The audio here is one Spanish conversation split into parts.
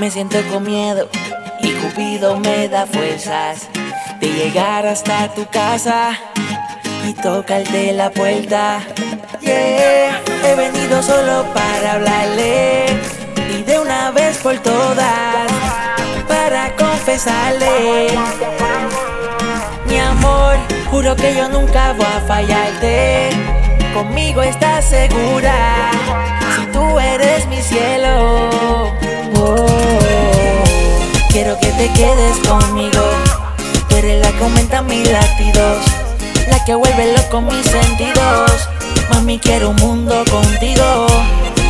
Me siento con miedo y Cupido me da fuerzas de llegar hasta tu casa y tocarte la puerta. He venido solo para hablarle y de una vez por todas para confesarle. Mi amor, juro que yo nunca voy a fallarte. Conmigo estás segura, conmigo. Tú eres la que aumenta mis latidos, la que vuelve loco mis sentidos. Mami, quiero un mundo contigo.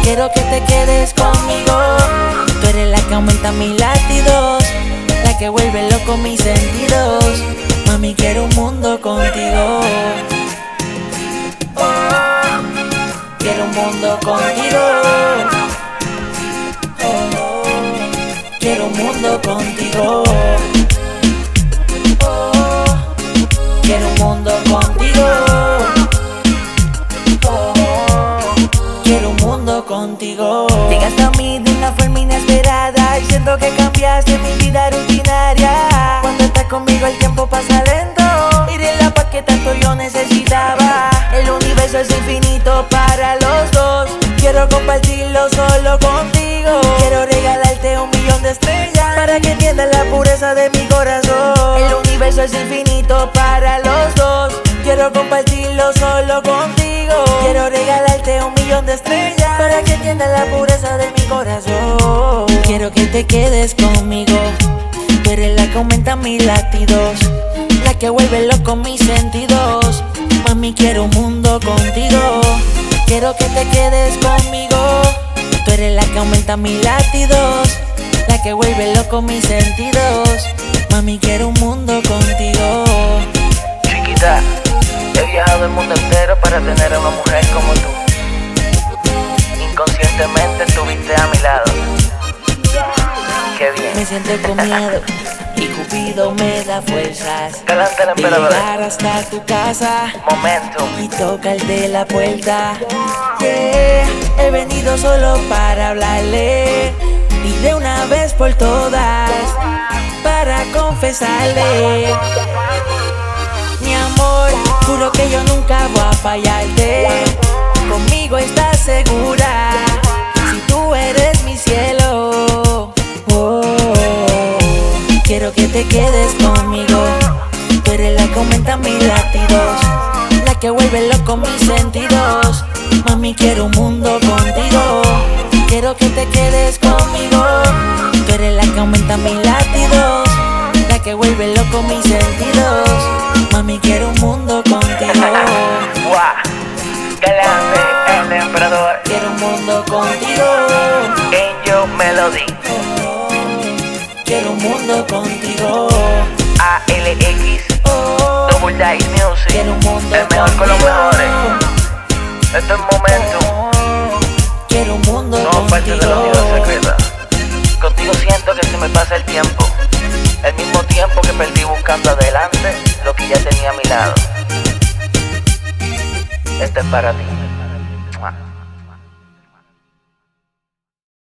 Quiero que te quedes conmigo. Tú eres la que aumenta mis latidos, la que vuelve loco mis sentidos. Mami, quiero un mundo contigo. Quiero un mundo contigo. Quiero un mundo contigo. Llegaste a mí de una forma inesperada y siento que cambiaste mi vida rutinaria. Cuando estás conmigo el tiempo pasa lento y de la paz que tanto yo necesitaba. El universo es infinito para los dos. Quiero compartirlo solo contigo. Quiero regalarte un millón de estrellas para que entiendas la pureza de mi corazón. El universo es infinito para los dos. Quiero compartirlo solo contigo. Para que entiendas la pureza de mi corazón. Quiero que te quedes conmigo. Tú eres la que aumenta mis latidos, la que vuelve loco mis sentidos. Mami, quiero un mundo contigo. Quiero que te quedes conmigo. Tú eres la que aumenta mis latidos, la que vuelve loco mis sentidos. Mami, quiero un mundo contigo. Chiquita, he viajado el mundo entero para tener a una mujer como tú. Siento con miedo y Cupido me da fuerzas de llegar hasta tu casa. Momentum. y toca el de la puerta. Yeah, he venido solo para hablarle y de una vez por todas para confesarle. Mi amor, juro que yo nunca voy a fallarte. Conmigo estás segura, quiero que te quedes conmigo. Tú eres la que aumenta mis latidos, la que vuelve loco mis sentidos. Mami, quiero un mundo contigo. Quiero que te quedes conmigo. Tú eres la que aumenta mis latidos, la que vuelve loco mis sentidos. Mami, quiero un mundo contigo. Galante, el emperador. Quiero un mundo contigo. Angel Melody. Mundo contigo. ALX. Oh, Double Dice Music. quiero un mundo El mejor con los mejores. Esto es Momentum. Quiero un mundo No parte de la unidad secreta. Contigo siento que se me pasa el tiempo. El mismo tiempo que perdí buscando adelante lo que ya tenía a mi lado. Este es para ti.